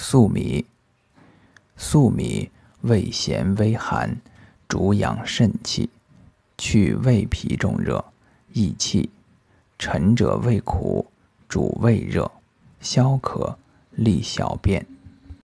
粟米粟米，味咸微寒，主养肾气，去胃脾中热，益气，沉者胃苦，主胃热，消渴，利小便。